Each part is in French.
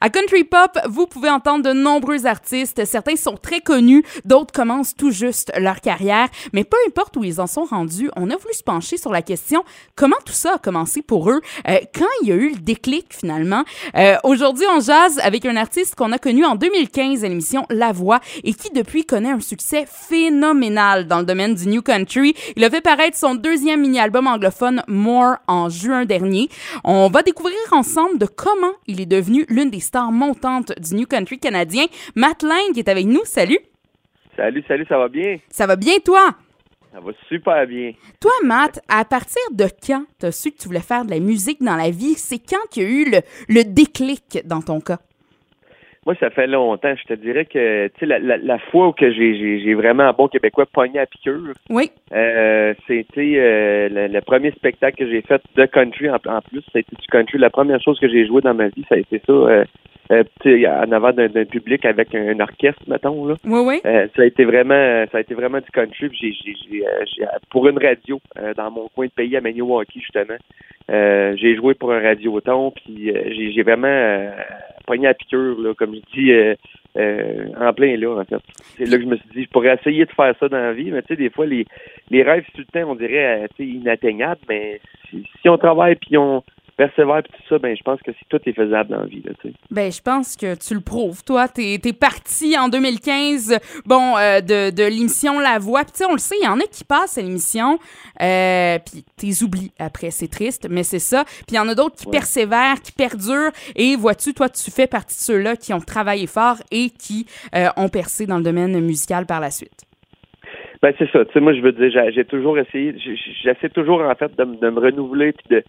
À Country Pop, vous pouvez entendre de nombreux artistes. Certains sont très connus, d'autres commencent tout juste leur carrière. Mais peu importe où ils en sont rendus, on a voulu se pencher sur la question comment tout ça a commencé pour eux, euh, quand il y a eu le déclic finalement? Euh, Aujourd'hui, on jase avec un artiste qu'on a connu en 2015 à l'émission La Voix et qui depuis connaît un succès phénoménal dans le domaine du New Country. Il a fait paraître son deuxième mini-album anglophone More en juin dernier. On va découvrir ensemble de comment il est devenu l'une des stars montantes du New Country canadien. Matt Lang est avec nous. Salut. Salut, salut, ça va bien? Ça va bien, toi? Ça va super bien. Toi, Matt, à partir de quand tu as su que tu voulais faire de la musique dans la vie? C'est quand qu'il y a eu le, le déclic dans ton cas? Moi, ça fait longtemps. Je te dirais que, tu sais, la, la, la, fois où que j'ai, j'ai, vraiment un bon québécois pogné à piqûre, oui. Euh, c'était euh, le, le, premier spectacle que j'ai fait de country en, en plus. C'était du country. La première chose que j'ai joué dans ma vie, ça a été ça. Euh, euh, en avant d'un, d'un public avec un, un, orchestre, mettons. Là. Oui, oui. Euh, ça a été vraiment ça a été vraiment du country. J'ai, j'ai, j'ai, euh, j'ai pour une radio euh, dans mon coin de pays à Maniwaki, justement. j'ai joué pour un radioton, puis j'ai, j'ai vraiment pogné à piqûre, là, comme je dis, en plein là, en fait. C'est là que je me suis dit, je pourrais essayer de faire ça dans la vie, mais tu sais, des fois, les, les rêves, tout le temps, on dirait, tu sais, inatteignables, mais si, si on travaille puis on persévère et tout ça, ben je pense que tout est faisable dans la vie. Là, tu sais. Ben je pense que tu le prouves. Toi, tu es, parti en 2015 bon, euh, de, de l'émission La Voix. Puis tu sais, on le sait, il y en a qui passent à l'émission, euh, puis tu oublies après. C'est triste, mais c'est ça. Puis il y en a d'autres qui ouais. persévèrent, qui perdurent. Et vois-tu, toi, tu fais partie de ceux-là qui ont travaillé fort et qui euh, ont percé dans le domaine musical par la suite? Ben c'est ça. Tu sais, moi, je veux dire, j'ai toujours essayé, j'essaie toujours en fait de, de me renouveler puis de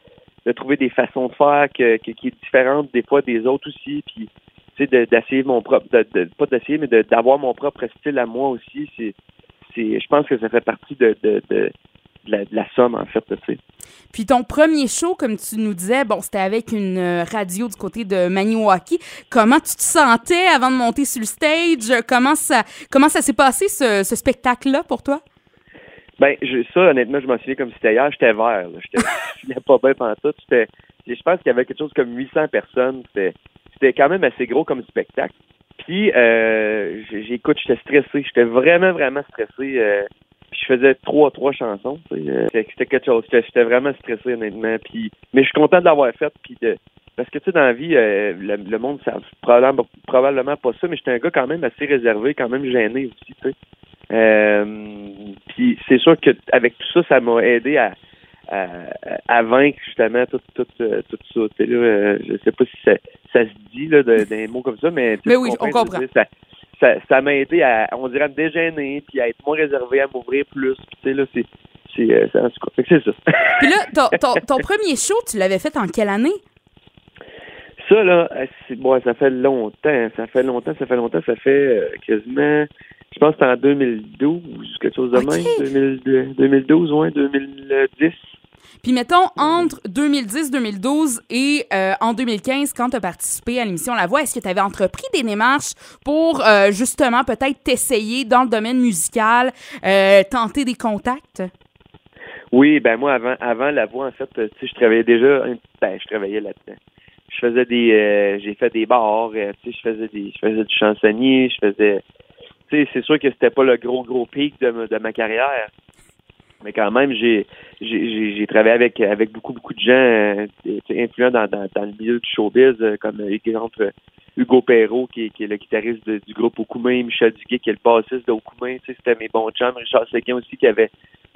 de trouver des façons de faire que, qui est différente des fois des autres aussi, puis tu sais d'essayer mon propre, de, de, pas d'essayer, mais d'avoir mon propre style à moi aussi. C'est, c'est, je pense que ça fait partie de, de, de la, de la, somme, en fait, tu sais. Puis ton premier show, comme tu nous disais, bon, c'était avec une radio du côté de Maniwaki. Comment tu te sentais avant de monter sur le stage? Comment ça, comment ça s'est passé, ce, ce spectacle-là, pour toi? Ben, je, ça, honnêtement, je m'en souviens comme si c'était hier. J'étais vert. J'étais, pas bien pendant. J'étais, je pense qu'il y avait quelque chose comme 800 personnes. C'était, quand même assez gros comme spectacle. Puis, euh, j'écoute, j'étais stressé. J'étais vraiment, vraiment stressé. Euh, puis je faisais trois, trois chansons. Euh, c'était quelque chose. J'étais, j'étais vraiment stressé, honnêtement. Puis, mais je suis content de l'avoir fait. Puis de, parce que, tu sais, dans la vie, euh, le, le, monde, ça probablement, probablement pas ça, mais j'étais un gars quand même assez réservé, quand même gêné aussi, tu sais. Euh, puis c'est sûr que avec tout ça, ça m'a aidé à, à, à, vaincre justement tout, tout, tout ça. Là, euh, je sais pas si ça, ça se dit là, des mots comme ça, mais, mais oui, on comprend. ça, ça, ça m'a aidé à, on dirait, à me dégêner, puis à être moins réservé, à m'ouvrir plus. Puis tu sais, là, c'est c'est euh, c'est ça. Puis là, ton, ton, ton premier show, tu l'avais fait en quelle année? Ça, là, bon, ça fait longtemps. Ça fait longtemps, ça fait longtemps. Ça fait euh, quasiment, je pense que c'était en 2012, quelque chose de okay. même. 2000, 2012, ouais, 2010. Puis mettons, entre 2010-2012 et euh, en 2015, quand tu as participé à l'émission La Voix, est-ce que tu avais entrepris des démarches pour euh, justement peut-être t'essayer dans le domaine musical, euh, tenter des contacts? Oui, ben moi, avant, avant La Voix, en fait, tu sais, je travaillais déjà, ben, je travaillais là-dedans je faisais des j'ai fait des bars, tu sais, je faisais des je faisais du chansonnier, je faisais c'est sûr que c'était pas le gros gros pic de, de ma carrière. Mais quand même, j'ai j'ai j'ai travaillé avec avec beaucoup beaucoup de gens euh, influents dans, dans, dans le milieu du showbiz comme exemple Hugo Perrault qui est, qui est le guitariste de, du groupe Okumain, Michel Duguay qui est le bassiste sais, c'était mes bons chums, Richard Séguin aussi qui avait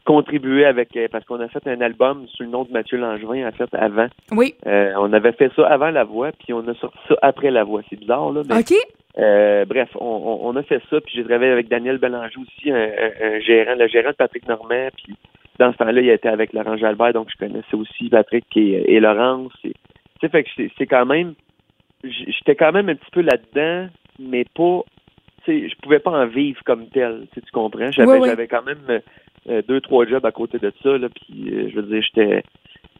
contribué avec parce qu'on a fait un album sous le nom de Mathieu Langevin en fait avant. Oui. Euh, on avait fait ça avant la voix puis on a sorti ça après la voix. C'est bizarre là. Mais, OK. Euh, bref, on, on, a fait ça puis j'ai travaillé avec Daniel Bélanger aussi, un, un, un, gérant, le gérant de Patrick Normand puis dans ce temps-là, il était avec Laurent Jalbert donc je connaissais aussi Patrick et, et Laurence. Tu sais fait que c'est quand même j'étais quand même un petit peu là-dedans mais pas tu sais je pouvais pas en vivre comme tel, tu comprends? J'avais oui, oui. j'avais quand même euh, deux, trois jobs à côté de ça, là, puis euh, je veux dire, j'étais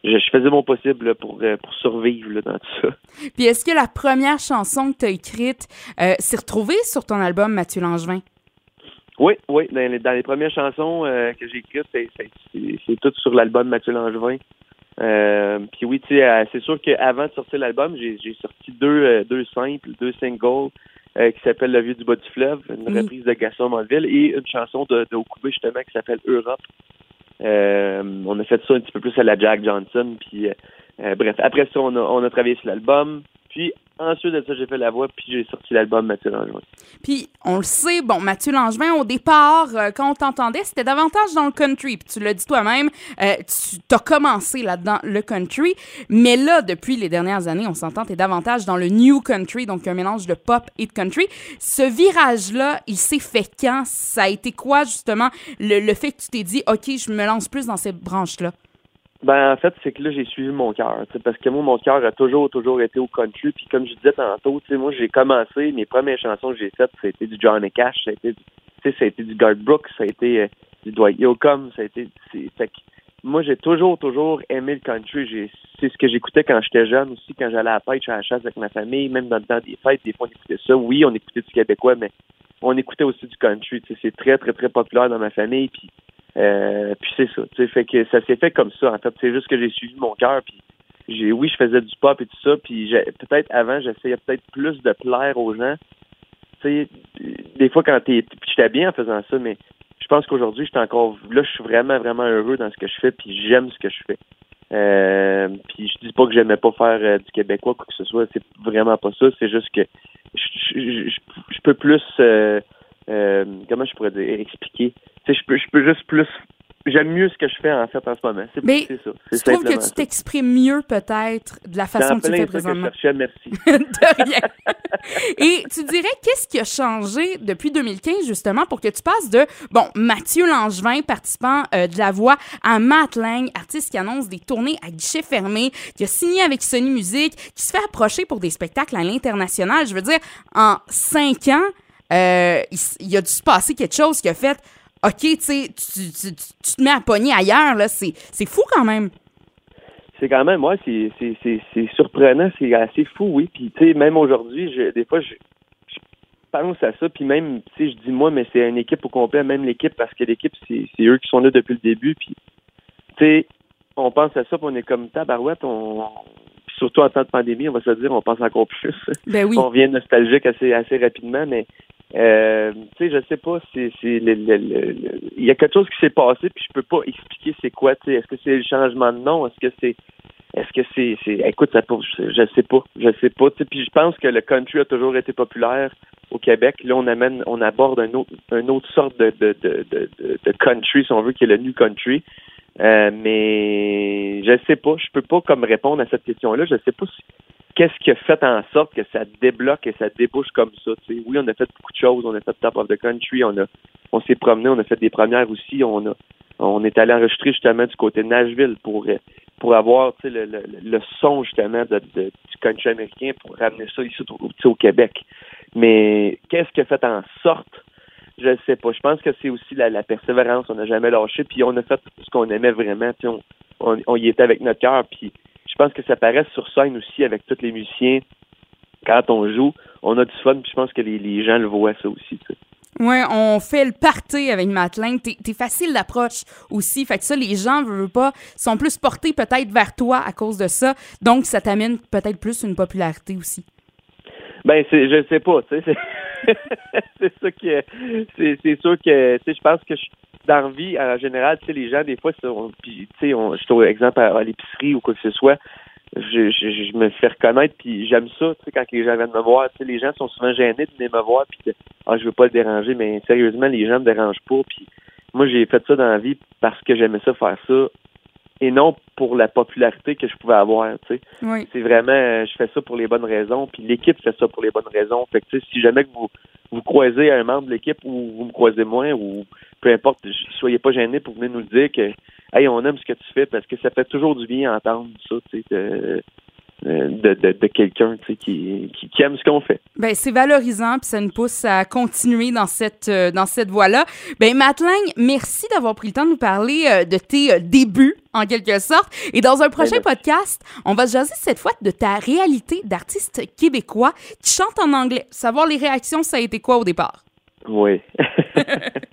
je, je, faisais mon possible là, pour, euh, pour survivre là, dans tout ça. Puis est-ce que la première chanson que tu as écrite euh, s'est retrouvée sur ton album Mathieu Langevin? Oui, oui. Dans les, dans les premières chansons euh, que j'ai écrites, c'est tout sur l'album Mathieu Langevin. puis oui, tu sais, c'est sûr qu'avant de sortir l'album, j'ai sorti deux, deux simples, deux singles qui s'appellent Le Vieux du bas du fleuve, une reprise de Gaston Monville et une chanson de, de justement qui s'appelle Europe. On a fait ça un petit peu plus à la Jack Johnson, puis bref, après ça, on a, on a travaillé sur l'album. Puis ensuite de ça, j'ai fait la voix, puis j'ai sorti l'album Mathieu Langevin. Puis on le sait, bon, Mathieu Langevin, au départ, euh, quand on t'entendait, c'était davantage dans le country. Puis tu l'as dit toi-même, euh, tu as commencé là-dedans, le country. Mais là, depuis les dernières années, on s'entend, tu es davantage dans le new country, donc un mélange de pop et de country. Ce virage-là, il s'est fait quand? Ça a été quoi, justement, le, le fait que tu t'es dit, OK, je me lance plus dans cette branche-là? Ben en fait, c'est que là, j'ai suivi mon cœur. Parce que moi, mon cœur a toujours, toujours été au country. Puis comme je disais tantôt, moi, j'ai commencé, mes premières chansons que j'ai faites, été du Johnny Cash, ça a été du, ça a été du Garth Brooks, ça a été euh, du Dwight Yoakam, ça a été. Fait que moi, j'ai toujours, toujours aimé le country. C'est ce que j'écoutais quand j'étais jeune aussi, quand j'allais à la pêche, à la chasse avec ma famille, même dans des fêtes, des fois on écoutait ça. Oui, on écoutait du québécois, mais on écoutait aussi du country. C'est très, très, très populaire dans ma famille. Puis euh, puis c'est ça. Fait que ça s'est fait comme ça. En fait, c'est juste que j'ai suivi mon cœur. Puis j'ai, oui, je faisais du pop et tout ça. Puis peut-être avant, j'essayais peut-être plus de plaire aux gens. Tu sais, des fois quand t'es, j'étais bien en faisant ça, mais je pense qu'aujourd'hui, j'étais encore là. Je suis vraiment, vraiment heureux dans ce que je fais. Puis j'aime ce que je fais. Euh, puis je dis pas que j'aimais pas faire euh, du québécois quoi que ce soit. C'est vraiment pas ça. C'est juste que je, je, peux plus. Euh, comment je pourrais dire expliquer? Je peux, je peux juste plus J'aime mieux ce que je fais en fait en ce moment. C'est, Mais ça. je trouve que tu t'exprimes mieux peut-être de la façon que tu fais présentement. Que je cherchais, merci. de rien. Et tu dirais qu'est-ce qui a changé depuis 2015 justement pour que tu passes de bon Mathieu Langevin, participant euh, de La Voix, à Matt Lang, artiste qui annonce des tournées à guichet fermé, qui a signé avec Sony Music, qui se fait approcher pour des spectacles à l'international. Je veux dire, en cinq ans, euh, il, il, a dû se passer quelque chose qui a fait OK, tu sais, tu, te mets à pogner ailleurs, là, c'est, fou quand même. C'est quand même, moi, c'est, surprenant, c'est assez fou, oui. Puis, tu sais, même aujourd'hui, des fois, je, pense à ça, puis même, tu sais, je dis moi, mais c'est une équipe au complet, même l'équipe, parce que l'équipe, c'est, eux qui sont là depuis le début, puis, tu sais, on pense à ça, puis on est comme tabarouette, on, surtout en temps de pandémie, on va se dire, on pense encore plus. Ben oui. on vient nostalgique assez, assez rapidement, mais euh, tu sais, je sais pas c'est il y a quelque chose qui s'est passé puis je peux pas expliquer c'est quoi. Tu sais, est-ce que c'est le changement de nom? Est-ce que c'est est-ce que c'est c'est écoute ça je sais pas je sais pas. Tu sais, puis je pense que le country a toujours été populaire au Québec. Là, on amène on aborde un autre une autre sorte de de, de, de, de country si on veut qui est le new country. Euh, mais je sais pas, je peux pas comme répondre à cette question-là. Je sais pas si, qu'est-ce qui a fait en sorte que ça débloque et ça débouche comme ça. Oui, on a fait beaucoup de choses, on a fait Top of the Country, on a on s'est promené, on a fait des premières aussi, on a on est allé enregistrer justement du côté de Nashville pour pour avoir le, le, le, son justement de, du country américain pour ramener ça ici au, Québec. Mais qu'est-ce qui a fait en sorte? Je ne sais pas. Je pense que c'est aussi la, persévérance. On n'a jamais lâché, puis on a fait ce qu'on aimait vraiment. On, on, on, y était avec notre cœur, puis pense que ça paraît sur scène aussi avec tous les musiciens. Quand on joue, on a du fun, puis je pense que les, gens le voient ça aussi. Oui, on fait le party avec Matelin. T'es es facile d'approche aussi. Fait que ça, les gens, veulent pas, sont plus portés peut-être vers toi à cause de ça. Donc, ça t'amène peut-être plus une popularité aussi. Ben, c'est, je sais pas, tu sais. C'est ça qui c'est, sûr que, tu sais, je pense que je, dans la vie, en général, tu sais, les gens, des fois, puis, tu sais, je trouve exemple à, l'épicerie ou quoi que ce soit, je, je, me fais reconnaître, puis j'aime ça, tu sais, quand les gens viennent me voir, tu sais, les gens sont souvent gênés de venir me voir, puis ah, je veux pas le déranger, mais sérieusement, les gens me dérangent pas, puis moi, j'ai fait ça dans la vie parce que j'aimais ça faire ça, et non pour la popularité que je pouvais avoir. Tu sais. C'est vraiment, euh, je fais ça pour les bonnes raisons, puis l'équipe fait ça pour les bonnes raisons. Fait que, si jamais que vous vous croisez un membre de l'équipe ou vous me croisez moins ou peu importe, soyez pas gênés pour venir nous dire que hey, on aime ce que tu fais parce que ça fait toujours du bien entendre ça, tu sais, de, de, de quelqu'un qui, qui, qui, aime ce qu'on fait. Ben c'est valorisant puis ça nous pousse à continuer dans cette euh, dans cette voie-là. Ben merci d'avoir pris le temps de nous parler euh, de tes euh, débuts en quelque sorte. Et dans un prochain ben, podcast, on va se jaser cette fois de ta réalité d'artiste québécois qui chante en anglais. Savoir les réactions, ça a été quoi au départ? Oui.